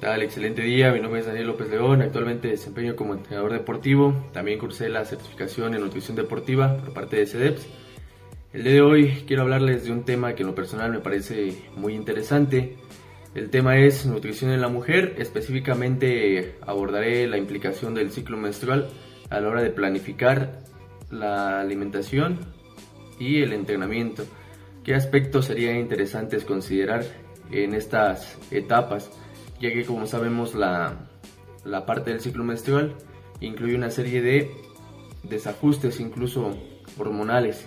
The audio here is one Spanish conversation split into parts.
tal? Excelente día, mi nombre es Daniel López León, actualmente desempeño como entrenador deportivo, también cursé la certificación en nutrición deportiva por parte de CEDEPS. El día de hoy quiero hablarles de un tema que en lo personal me parece muy interesante. El tema es nutrición en la mujer, específicamente abordaré la implicación del ciclo menstrual a la hora de planificar la alimentación y el entrenamiento. ¿Qué aspectos serían interesantes considerar en estas etapas? Ya que como sabemos la, parte del ciclo menstrual incluye una serie de desajustes incluso hormonales.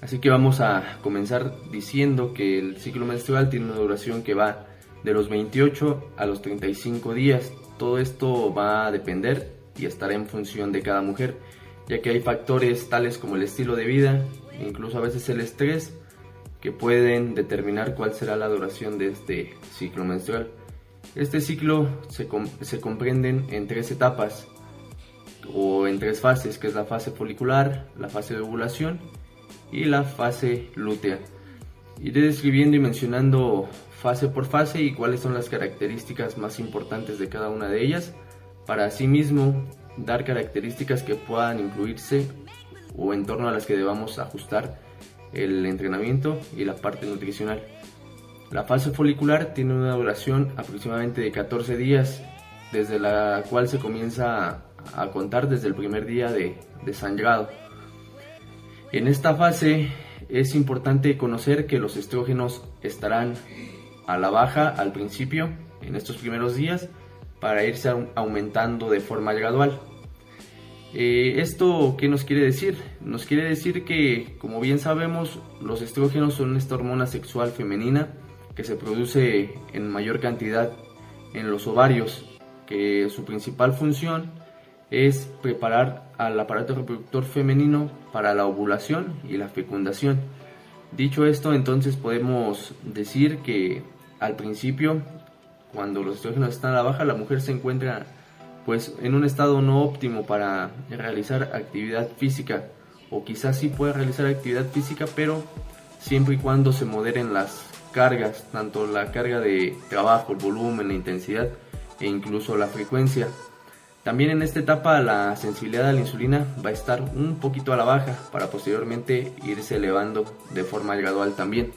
Así que vamos a comenzar diciendo que el ciclo menstrual tiene una duración que va de los 28 a los 35 días. Todo esto va a depender y estará en función de cada mujer, ya que hay factores tales como el estilo de vida, incluso a veces el estrés, que pueden determinar cuál será la duración de este ciclo menstrual. Este ciclo se, se comprenden en tres etapas o en tres fases, que es la fase folicular, la fase de ovulación y la fase lútea. Iré describiendo y mencionando fase por fase y cuáles son las características más importantes de cada una de ellas, para asimismo dar características que puedan incluirse o en torno a las que debamos ajustar el entrenamiento y la parte nutricional. La fase folicular tiene una duración aproximadamente de 14 días, desde la cual se comienza a contar desde el primer día de, sangrado. En esta fase es importante conocer que los estrógenos estarán a la baja al principio, en estos primeros días, para irse aumentando de forma gradual. Eh, ¿Esto qué nos quiere decir? Nos quiere decir que, como bien sabemos, los estrógenos son esta hormona sexual femenina que se produce en mayor cantidad en los ovarios, que su principal función es preparar al aparato reproductor femenino para la ovulación y la fecundación. Dicho esto, entonces podemos decir que al principio, cuando los estrógenos están a la baja, la mujer se encuentra pues en un estado no óptimo para realizar actividad física o quizás sí puede realizar actividad física, pero siempre y cuando se moderen las cargas, tanto la carga de trabajo, el volumen, la intensidad e incluso la frecuencia. También en esta etapa la sensibilidad a la insulina va a estar un poquito a la baja para posteriormente irse elevando de forma gradual también.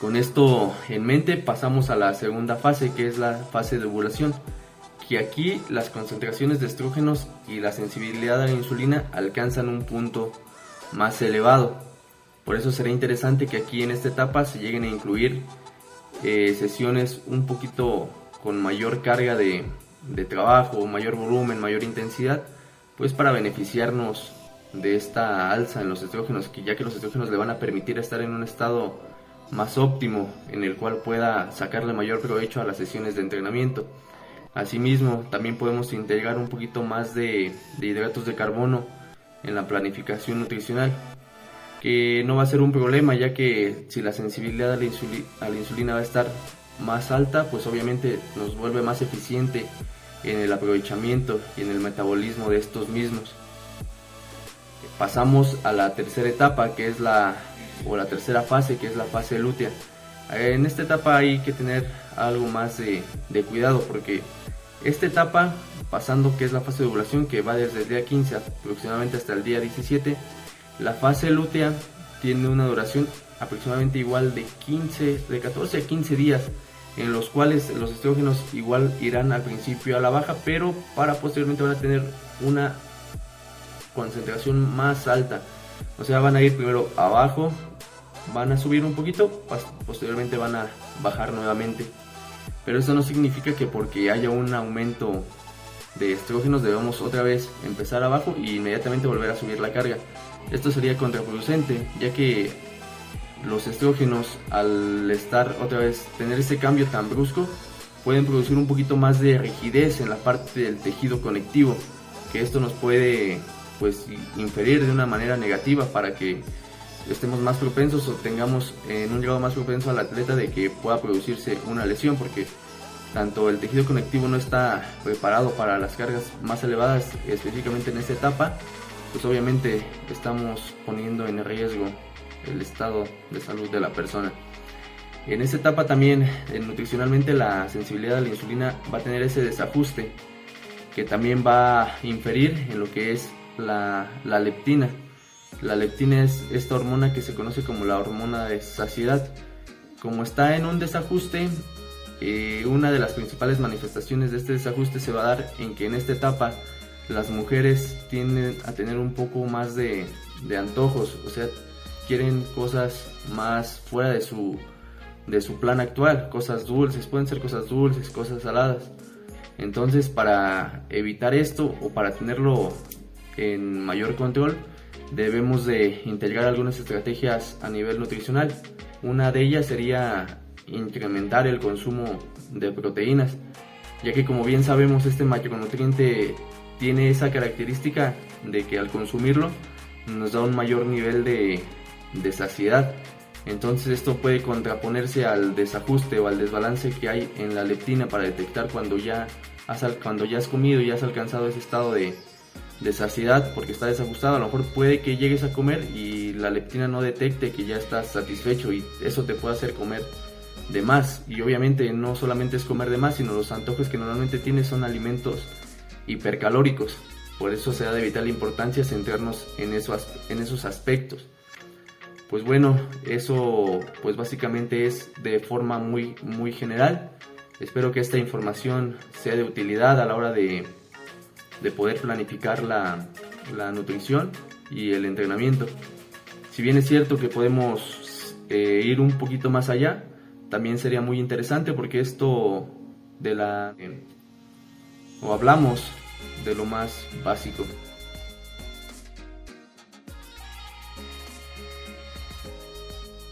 Con esto en mente pasamos a la segunda fase que es la fase de ovulación, que aquí las concentraciones de estrógenos y la sensibilidad a la insulina alcanzan un punto más elevado. Por eso será interesante que aquí en esta etapa se lleguen a incluir eh, sesiones un poquito con mayor carga de, trabajo, mayor volumen, mayor intensidad, pues para beneficiarnos de esta alza en los estrógenos, que ya que los estrógenos le van a permitir estar en un estado más óptimo en el cual pueda sacarle mayor provecho a las sesiones de entrenamiento. Asimismo, también podemos integrar un poquito más de hidratos de carbono en la planificación nutricional, que no va a ser un problema ya que si la sensibilidad a la, insulina va a estar más alta, pues obviamente nos vuelve más eficiente en el aprovechamiento y en el metabolismo de estos mismos. Pasamos a la tercera etapa que es la o la tercera fase que es la fase lútea. En esta etapa hay que tener algo más de, de cuidado porque esta etapa, pasando que es la fase de ovulación que va desde el día 15 aproximadamente hasta el día 17, la fase lútea tiene una duración aproximadamente igual de 15, de 14 a 15 días, en los cuales los estrógenos igual irán al principio a la baja, pero para posteriormente van a tener una concentración más alta. O sea, van a ir primero abajo, van a subir un poquito, posteriormente van a bajar nuevamente. Pero eso no significa que porque haya un aumento de estrógenos debemos otra vez empezar abajo y inmediatamente volver a subir la carga. Esto sería contraproducente, ya que los estrógenos al estar otra vez, tener ese cambio tan brusco, pueden producir un poquito más de rigidez en la parte del tejido conectivo, que esto nos puede pues inferir de una manera negativa para que estemos más propensos o tengamos en un grado más propenso al atleta de que pueda producirse una lesión porque tanto el tejido conectivo no está preparado para las cargas más elevadas específicamente en esta etapa pues obviamente estamos poniendo en riesgo el estado de salud de la persona. En esta etapa también eh, nutricionalmente la sensibilidad a la insulina va a tener ese desajuste que también va a inferir en lo que es la, leptina. La leptina es esta hormona que se conoce como la hormona de saciedad. Como está en un desajuste, eh, una de las principales manifestaciones de este desajuste se va a dar en que en esta etapa las mujeres tienden a tener un poco más de, antojos, o sea, quieren cosas más fuera de su, de su plan actual, cosas dulces, pueden ser cosas dulces, cosas saladas. Entonces, para evitar esto o para tenerlo en mayor control, debemos de integrar algunas estrategias a nivel nutricional. Una de ellas sería incrementar el consumo de proteínas, ya que como bien sabemos este macronutriente tiene esa característica de que al consumirlo nos da un mayor nivel de, de saciedad. Entonces esto puede contraponerse al desajuste o al desbalance que hay en la leptina para detectar cuando ya has, cuando ya has comido y has alcanzado ese estado de, de saciedad porque está desajustado. A lo mejor puede que llegues a comer y la leptina no detecte que ya estás satisfecho y eso te puede hacer comer de más. Y obviamente no solamente es comer de más, sino los antojos que normalmente tienes son alimentos hipercalóricos. Por eso se da de vital importancia centrarnos en, esos, en esos aspectos. Pues bueno, eso pues básicamente es de forma muy, muy general. Espero que esta información sea de utilidad a la hora de, de poder planificar la, la, nutrición y el entrenamiento. Si bien es cierto que podemos eh, ir un poquito más allá, también sería muy interesante porque esto de la... o hablamos de lo más básico.